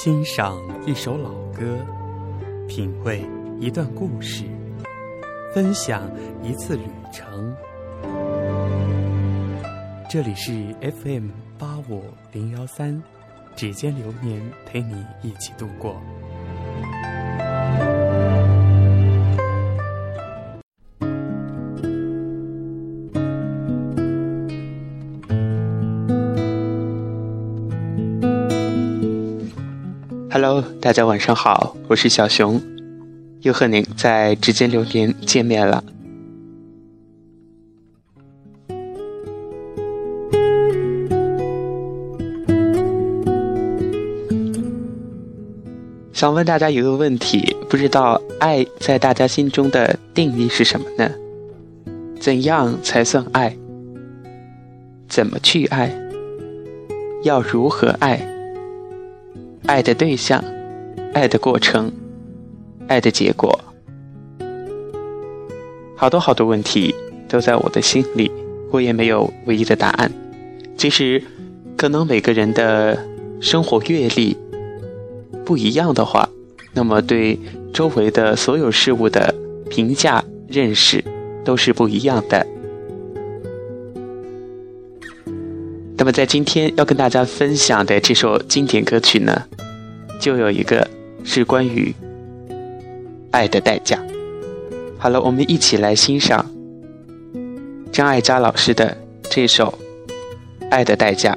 欣赏一首老歌，品味一段故事，分享一次旅程。这里是 FM 八五零幺三，指尖流年陪你一起度过。大家晚上好，我是小熊，又和您在指尖流年见面了。想问大家一个问题，不知道爱在大家心中的定义是什么呢？怎样才算爱？怎么去爱？要如何爱？爱的对象，爱的过程，爱的结果，好多好多问题都在我的心里，我也没有唯一的答案。其实，可能每个人的生活阅历。不一样的话，那么对周围的所有事物的评价、认识都是不一样的。那么在今天要跟大家分享的这首经典歌曲呢，就有一个是关于爱的代价。好了，我们一起来欣赏张艾嘉老师的这首《爱的代价》。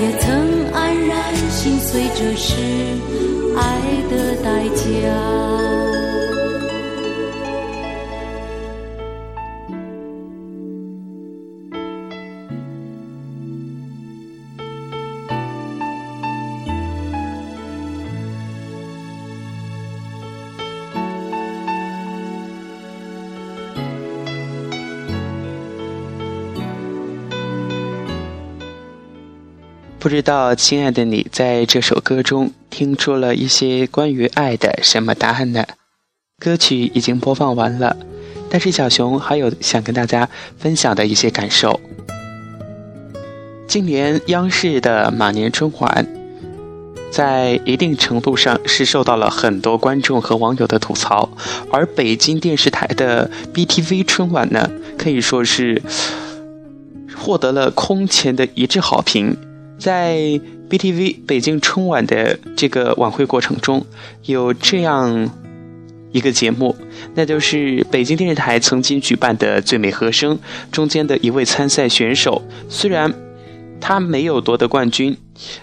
也曾黯然心碎，这是爱的代价。不知道，亲爱的你，在这首歌中听出了一些关于爱的什么答案呢？歌曲已经播放完了，但是小熊还有想跟大家分享的一些感受。今年央视的马年春晚，在一定程度上是受到了很多观众和网友的吐槽，而北京电视台的 BTV 春晚呢，可以说是获得了空前的一致好评。在 BTV 北京春晚的这个晚会过程中，有这样一个节目，那就是北京电视台曾经举办的《最美和声》中间的一位参赛选手。虽然他没有夺得冠军，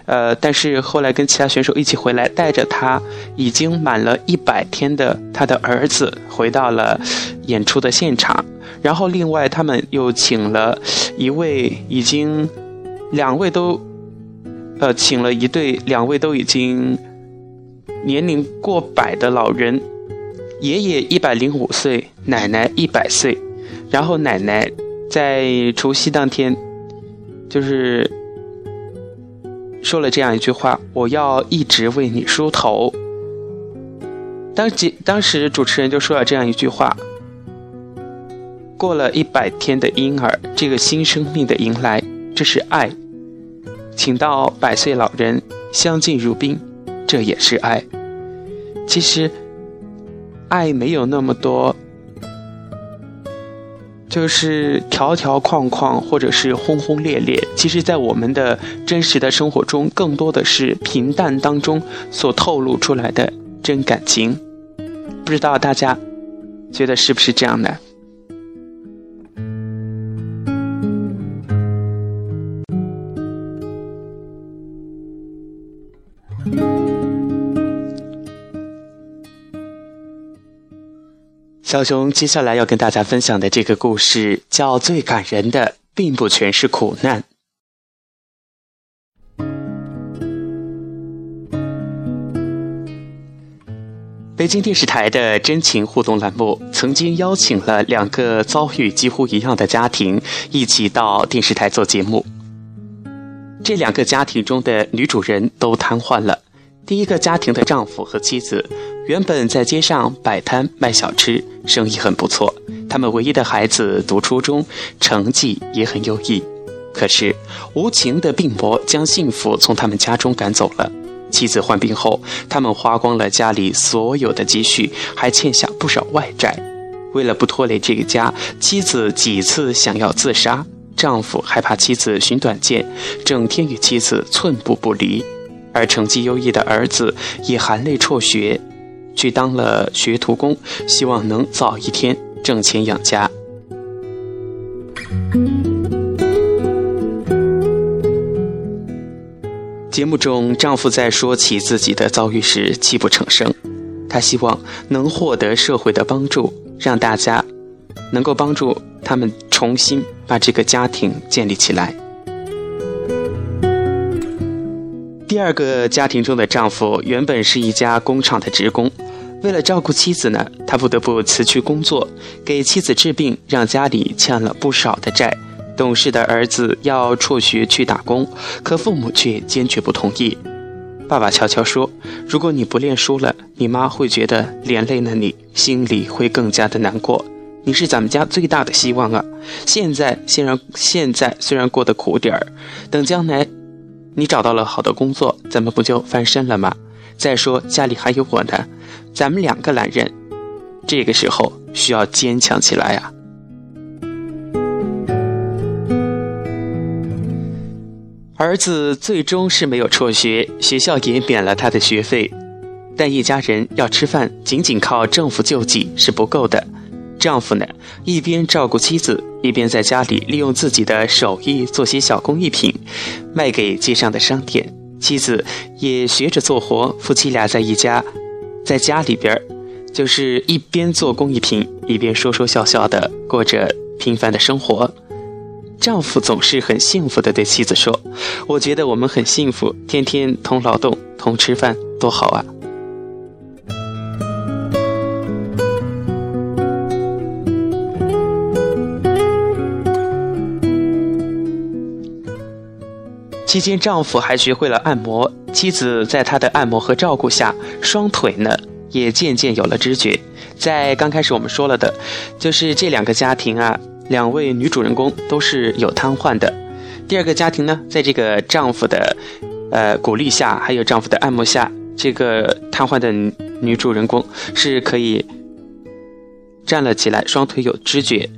呃，但是后来跟其他选手一起回来，带着他已经满了一百天的他的儿子回到了演出的现场。然后另外他们又请了一位已经两位都。呃，请了一对，两位都已经年龄过百的老人，爷爷一百零五岁，奶奶一百岁，然后奶奶在除夕当天，就是说了这样一句话：“我要一直为你梳头。”当即当时主持人就说了这样一句话：“过了一百天的婴儿，这个新生命的迎来，这是爱。”请到百岁老人相敬如宾，这也是爱。其实，爱没有那么多，就是条条框框或者是轰轰烈烈。其实，在我们的真实的生活中，更多的是平淡当中所透露出来的真感情。不知道大家觉得是不是这样的？小熊接下来要跟大家分享的这个故事，叫最感人的，并不全是苦难。北京电视台的真情互动栏目曾经邀请了两个遭遇几乎一样的家庭一起到电视台做节目。这两个家庭中的女主人都瘫痪了。第一个家庭的丈夫和妻子。原本在街上摆摊卖小吃，生意很不错。他们唯一的孩子读初中，成绩也很优异。可是无情的病魔将幸福从他们家中赶走了。妻子患病后，他们花光了家里所有的积蓄，还欠下不少外债。为了不拖累这个家，妻子几次想要自杀，丈夫害怕妻子寻短见，整天与妻子寸步不离。而成绩优异的儿子也含泪辍学。去当了学徒工，希望能早一天挣钱养家。节目中，丈夫在说起自己的遭遇时泣不成声。他希望能获得社会的帮助，让大家能够帮助他们重新把这个家庭建立起来。第二个家庭中的丈夫原本是一家工厂的职工，为了照顾妻子呢，他不得不辞去工作，给妻子治病，让家里欠了不少的债。懂事的儿子要辍学去打工，可父母却坚决不同意。爸爸悄悄说：“如果你不练书了，你妈会觉得连累了你，心里会更加的难过。你是咱们家最大的希望啊！现在，虽然现在虽然过得苦点儿，等将来。”你找到了好的工作，咱们不就翻身了吗？再说家里还有我呢，咱们两个男人，这个时候需要坚强起来呀。儿子最终是没有辍学，学校也免了他的学费，但一家人要吃饭，仅仅靠政府救济是不够的。丈夫呢，一边照顾妻子，一边在家里利用自己的手艺做些小工艺品，卖给街上的商店。妻子也学着做活，夫妻俩在一家，在家里边，就是一边做工艺品，一边说说笑笑的过着平凡的生活。丈夫总是很幸福的对妻子说：“我觉得我们很幸福，天天同劳动、同吃饭，多好啊！”期间，丈夫还学会了按摩，妻子在他的按摩和照顾下，双腿呢也渐渐有了知觉。在刚开始我们说了的，就是这两个家庭啊。两位女主人公都是有瘫痪的。第二个家庭呢，在这个丈夫的，呃鼓励下，还有丈夫的按摩下，这个瘫痪的女主人公是可以站了起来，双腿有知觉。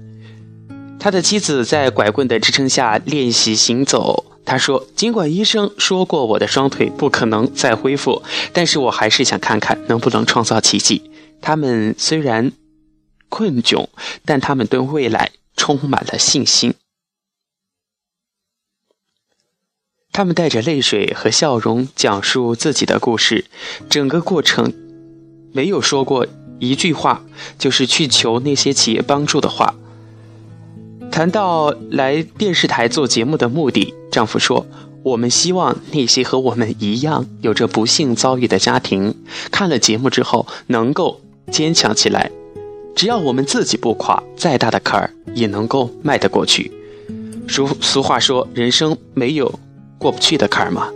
他的妻子在拐棍的支撑下练习行走。他说：“尽管医生说过我的双腿不可能再恢复，但是我还是想看看能不能创造奇迹。他们虽然困窘，但他们对未来。”充满了信心。他们带着泪水和笑容讲述自己的故事，整个过程没有说过一句话，就是去求那些企业帮助的话。谈到来电视台做节目的目的，丈夫说：“我们希望那些和我们一样有着不幸遭遇的家庭，看了节目之后能够坚强起来。”只要我们自己不垮，再大的坎儿也能够迈得过去。俗俗话说，人生没有过不去的坎儿嘛？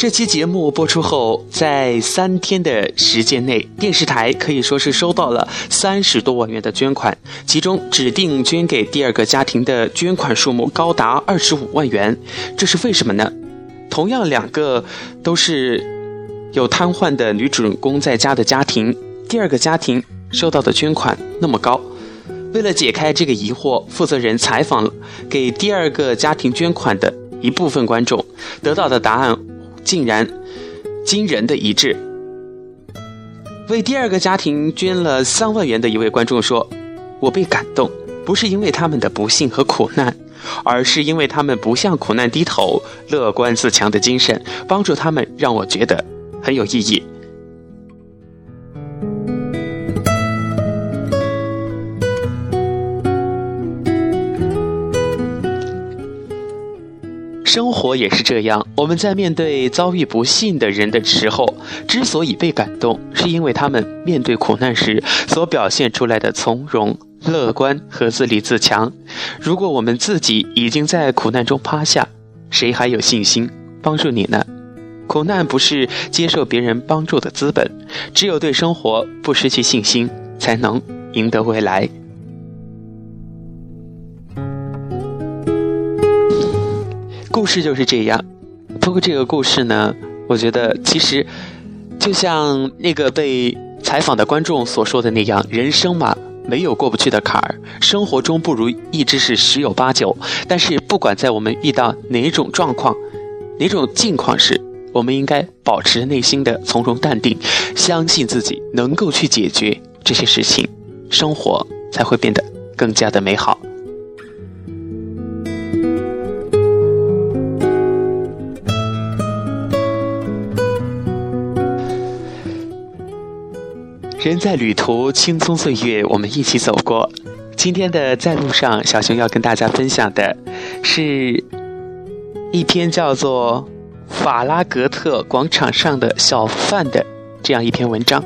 这期节目播出后，在三天的时间内，电视台可以说是收到了三十多万元的捐款，其中指定捐给第二个家庭的捐款数目高达二十五万元。这是为什么呢？同样，两个都是有瘫痪的女主人公在家的家庭，第二个家庭收到的捐款那么高。为了解开这个疑惑，负责人采访了给第二个家庭捐款的一部分观众，得到的答案竟然惊人的一致。为第二个家庭捐了三万元的一位观众说：“我被感动，不是因为他们的不幸和苦难。”而是因为他们不向苦难低头、乐观自强的精神，帮助他们，让我觉得很有意义。生活也是这样，我们在面对遭遇不幸的人的时候，之所以被感动，是因为他们面对苦难时所表现出来的从容。乐观和自立自强。如果我们自己已经在苦难中趴下，谁还有信心帮助你呢？苦难不是接受别人帮助的资本，只有对生活不失去信心，才能赢得未来。故事就是这样。通过这个故事呢，我觉得其实就像那个被采访的观众所说的那样，人生嘛。没有过不去的坎儿，生活中不如意之事十有八九。但是，不管在我们遇到哪种状况、哪种境况时，我们应该保持内心的从容淡定，相信自己能够去解决这些事情，生活才会变得更加的美好。人在旅途，青葱岁月，我们一起走过。今天的在路上，小熊要跟大家分享的，是一篇叫做《法拉格特广场上的小贩》的这样一篇文章。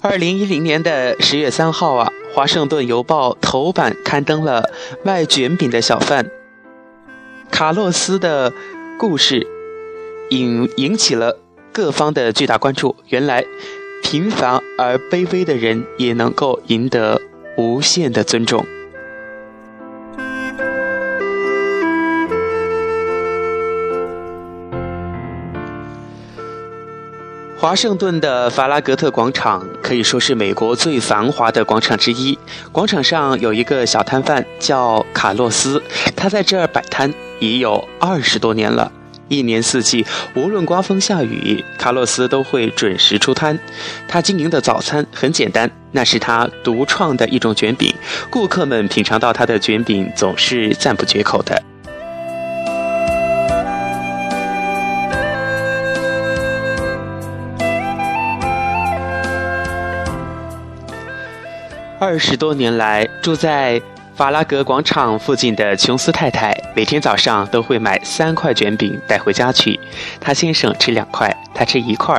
二零一零年的十月三号啊。华盛顿邮报头版刊登了卖卷饼的小贩卡洛斯的故事引引起了各方的巨大关注。原来，平凡而卑微的人也能够赢得无限的尊重。华盛顿的法拉格特广场可以说是美国最繁华的广场之一。广场上有一个小摊贩叫卡洛斯，他在这儿摆摊已有二十多年了。一年四季，无论刮风下雨，卡洛斯都会准时出摊。他经营的早餐很简单，那是他独创的一种卷饼。顾客们品尝到他的卷饼，总是赞不绝口的。二十多年来，住在法拉格广场附近的琼斯太太，每天早上都会买三块卷饼带回家去。她先生吃两块，她吃一块。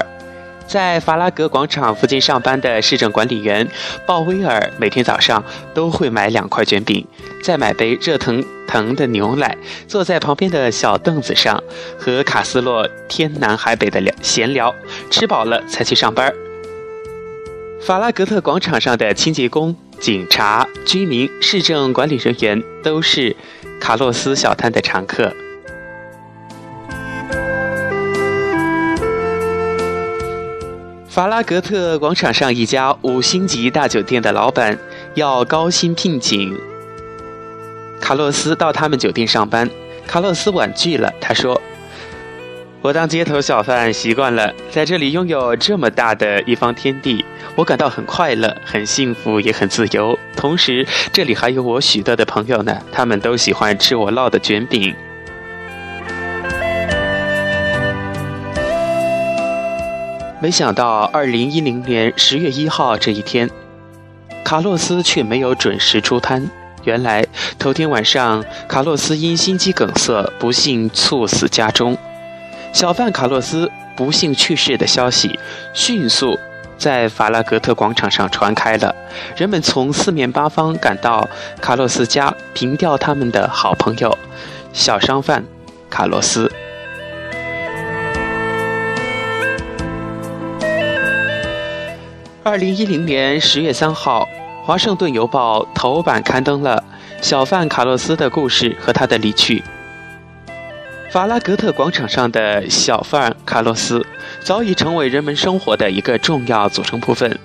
在法拉格广场附近上班的市政管理员鲍威尔，每天早上都会买两块卷饼，再买杯热腾腾的牛奶，坐在旁边的小凳子上，和卡斯洛天南海北的聊闲聊，吃饱了才去上班。法拉格特广场上的清洁工、警察、居民、市政管理人员都是卡洛斯小摊的常客。法拉格特广场上一家五星级大酒店的老板要高薪聘请卡洛斯到他们酒店上班，卡洛斯婉拒了。他说。我当街头小贩习惯了，在这里拥有这么大的一方天地，我感到很快乐、很幸福，也很自由。同时，这里还有我许多的朋友呢，他们都喜欢吃我烙的卷饼。没想到，二零一零年十月一号这一天，卡洛斯却没有准时出摊。原来，头天晚上，卡洛斯因心肌梗塞不幸猝死家中。小贩卡洛斯不幸去世的消息迅速在法拉格特广场上传开了，人们从四面八方赶到卡洛斯家凭吊他们的好朋友小商贩卡洛斯。二零一零年十月三号，《华盛顿邮报》头版刊登了小贩卡洛斯的故事和他的离去。法拉格特广场上的小贩卡洛斯，早已成为人们生活的一个重要组成部分。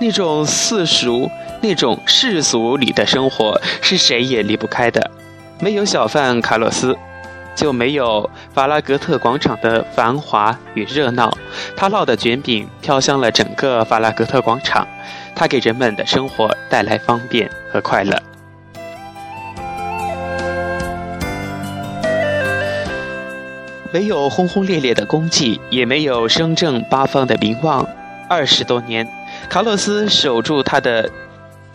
那种世俗、那种世俗里的生活，是谁也离不开的。没有小贩卡洛斯，就没有法拉格特广场的繁华与热闹。他烙的卷饼飘香了整个法拉格特广场，他给人们的生活带来方便和快乐。没有轰轰烈烈的功绩，也没有声震八方的名望。二十多年，卡洛斯守住他的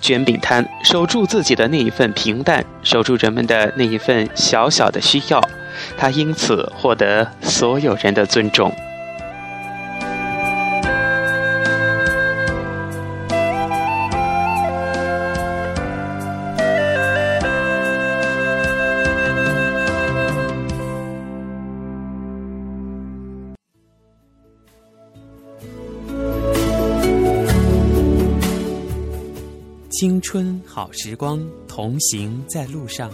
卷饼摊，守住自己的那一份平淡，守住人们的那一份小小的需要，他因此获得所有人的尊重。青春好时光，同行在路上。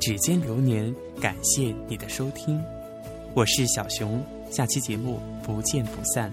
指尖流年，感谢你的收听，我是小熊，下期节目不见不散。